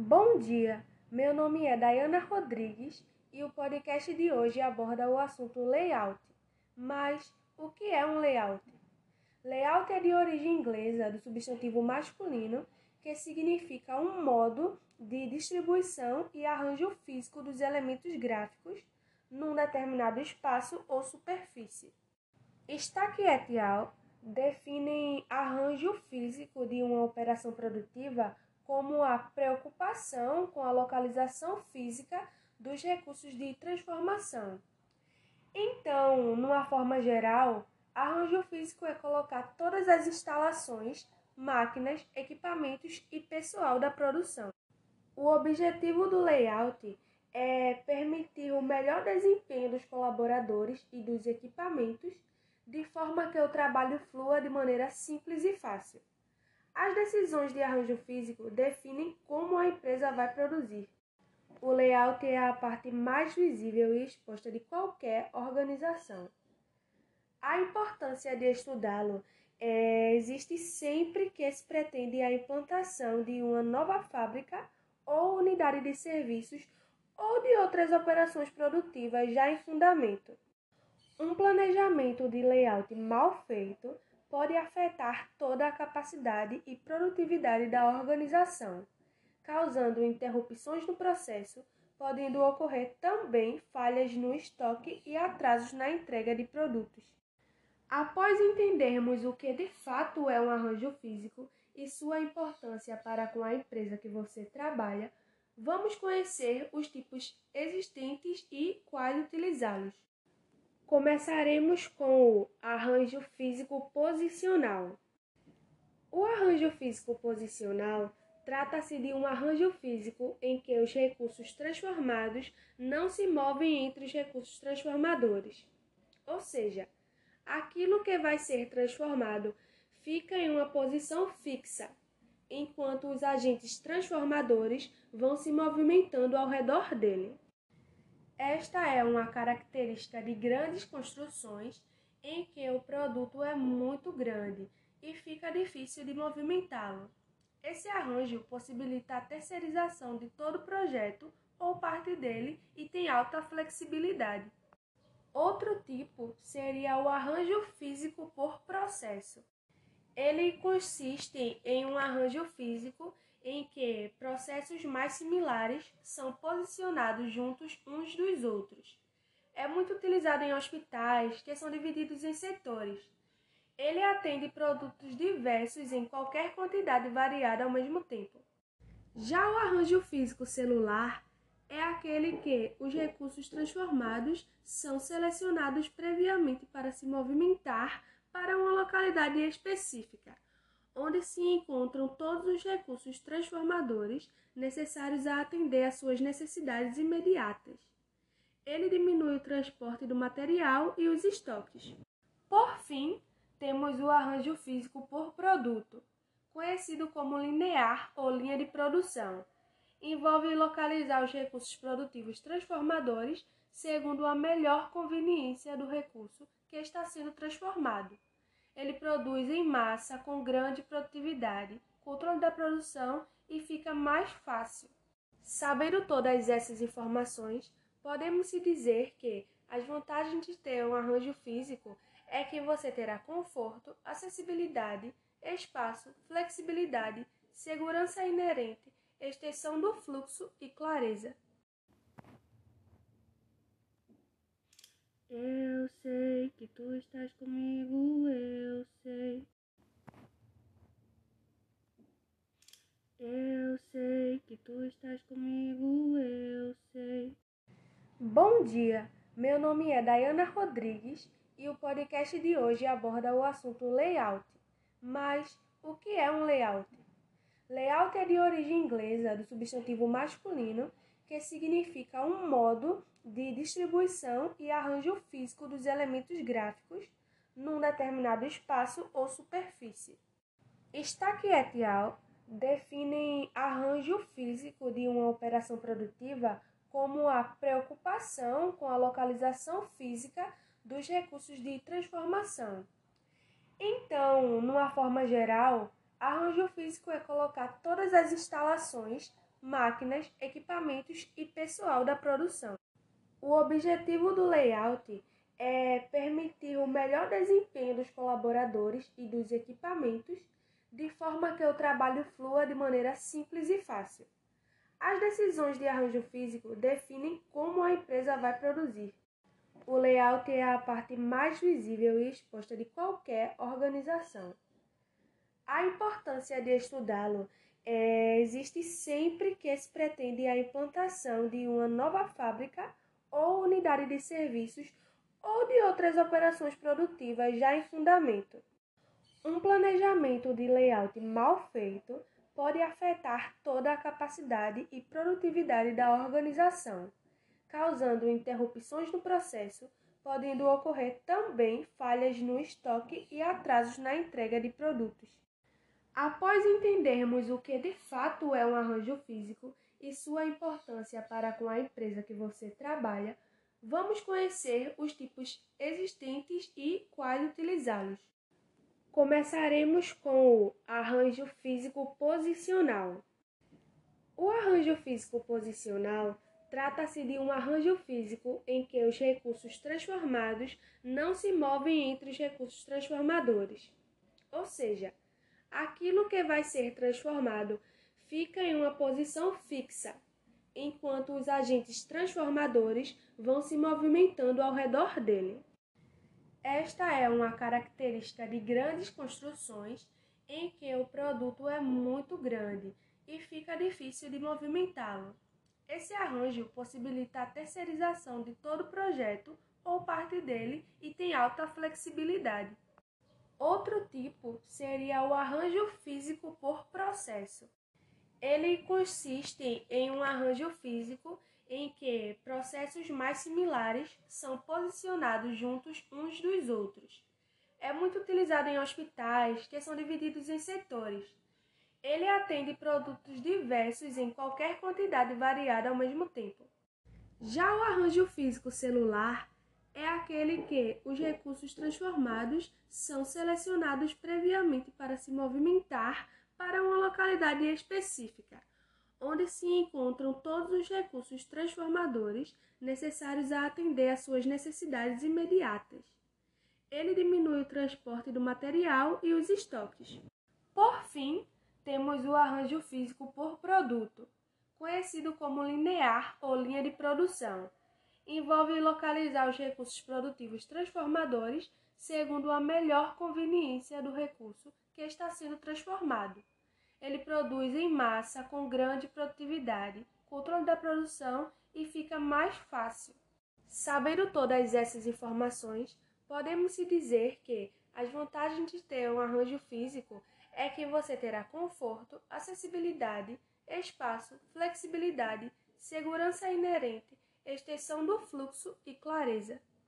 Bom dia, meu nome é Dayana Rodrigues e o podcast de hoje aborda o assunto layout. Mas o que é um layout? Layout é de origem inglesa do substantivo masculino que significa um modo de distribuição e arranjo físico dos elementos gráficos num determinado espaço ou superfície. Stack et al. definem arranjo físico de uma operação produtiva como a preocupação com a localização física dos recursos de transformação. Então, numa forma geral, arranjo físico é colocar todas as instalações, máquinas, equipamentos e pessoal da produção. O objetivo do layout é permitir o melhor desempenho dos colaboradores e dos equipamentos, de forma que o trabalho flua de maneira simples e fácil. As decisões de arranjo físico definem como a empresa vai produzir. O layout é a parte mais visível e exposta de qualquer organização. A importância de estudá-lo é, existe sempre que se pretende a implantação de uma nova fábrica ou unidade de serviços ou de outras operações produtivas já em fundamento. Um planejamento de layout mal feito pode afetar toda a capacidade e produtividade da organização, causando interrupções no processo, podendo ocorrer também falhas no estoque e atrasos na entrega de produtos. Após entendermos o que de fato é um arranjo físico e sua importância para com a empresa que você trabalha, vamos conhecer os tipos existentes e quais utilizá-los. Começaremos com o arranjo físico posicional. O arranjo físico posicional trata-se de um arranjo físico em que os recursos transformados não se movem entre os recursos transformadores. Ou seja, aquilo que vai ser transformado fica em uma posição fixa, enquanto os agentes transformadores vão se movimentando ao redor dele. Esta é uma característica de grandes construções em que o produto é muito grande e fica difícil de movimentá-lo. Esse arranjo possibilita a terceirização de todo o projeto ou parte dele e tem alta flexibilidade. Outro tipo seria o arranjo físico por processo. Ele consiste em um arranjo físico em que processos mais similares são posicionados juntos uns dos outros. É muito utilizado em hospitais, que são divididos em setores. Ele atende produtos diversos em qualquer quantidade variada ao mesmo tempo. Já o arranjo físico celular é aquele que os recursos transformados são selecionados previamente para se movimentar para uma localidade específica onde se encontram todos os recursos transformadores necessários a atender às suas necessidades imediatas. Ele diminui o transporte do material e os estoques. Por fim, temos o arranjo físico por produto, conhecido como linear ou linha de produção. Envolve localizar os recursos produtivos transformadores segundo a melhor conveniência do recurso que está sendo transformado ele produz em massa com grande produtividade, controle da produção e fica mais fácil. Sabendo todas essas informações, podemos se dizer que as vantagens de ter um arranjo físico é que você terá conforto, acessibilidade, espaço, flexibilidade, segurança inerente, extensão do fluxo e clareza. Eu sei que tu estás comigo, eu sei. Eu sei que tu estás comigo, eu sei. Bom dia, meu nome é Dayana Rodrigues e o podcast de hoje aborda o assunto layout. Mas o que é um layout? Layout é de origem inglesa do substantivo masculino que significa um modo de distribuição e arranjo físico dos elementos gráficos num determinado espaço ou superfície. Stack et al. definem arranjo físico de uma operação produtiva como a preocupação com a localização física dos recursos de transformação. Então, numa forma geral, arranjo físico é colocar todas as instalações, máquinas, equipamentos e pessoal da produção. O objetivo do layout é permitir o melhor desempenho dos colaboradores e dos equipamentos, de forma que o trabalho flua de maneira simples e fácil. As decisões de arranjo físico definem como a empresa vai produzir. O layout é a parte mais visível e exposta de qualquer organização. A importância de estudá-lo é, existe sempre que se pretende a implantação de uma nova fábrica ou unidade de serviços ou de outras operações produtivas já em fundamento. Um planejamento de layout mal feito pode afetar toda a capacidade e produtividade da organização, causando interrupções no processo, podendo ocorrer também falhas no estoque e atrasos na entrega de produtos. Após entendermos o que de fato é um arranjo físico e sua importância para com a empresa que você trabalha, vamos conhecer os tipos existentes e quais utilizá-los. Começaremos com o arranjo físico posicional. O arranjo físico posicional trata-se de um arranjo físico em que os recursos transformados não se movem entre os recursos transformadores. Ou seja, aquilo que vai ser transformado fica em uma posição fixa, enquanto os agentes transformadores vão se movimentando ao redor dele. Esta é uma característica de grandes construções em que o produto é muito grande e fica difícil de movimentá-lo. Esse arranjo possibilita a terceirização de todo o projeto ou parte dele e tem alta flexibilidade. Outro tipo seria o arranjo físico por processo. Ele consiste em um arranjo físico em que processos mais similares são posicionados juntos uns dos outros. É muito utilizado em hospitais, que são divididos em setores. Ele atende produtos diversos em qualquer quantidade variada ao mesmo tempo. Já o arranjo físico celular aquele que os recursos transformados são selecionados previamente para se movimentar para uma localidade específica onde se encontram todos os recursos transformadores necessários a atender às suas necessidades imediatas. Ele diminui o transporte do material e os estoques. Por fim, temos o arranjo físico por produto, conhecido como linear ou linha de produção. Envolve localizar os recursos produtivos transformadores segundo a melhor conveniência do recurso que está sendo transformado. Ele produz em massa com grande produtividade, controle da produção e fica mais fácil. Sabendo todas essas informações, podemos se dizer que as vantagens de ter um arranjo físico é que você terá conforto, acessibilidade, espaço, flexibilidade, segurança inerente, extensão do fluxo e clareza.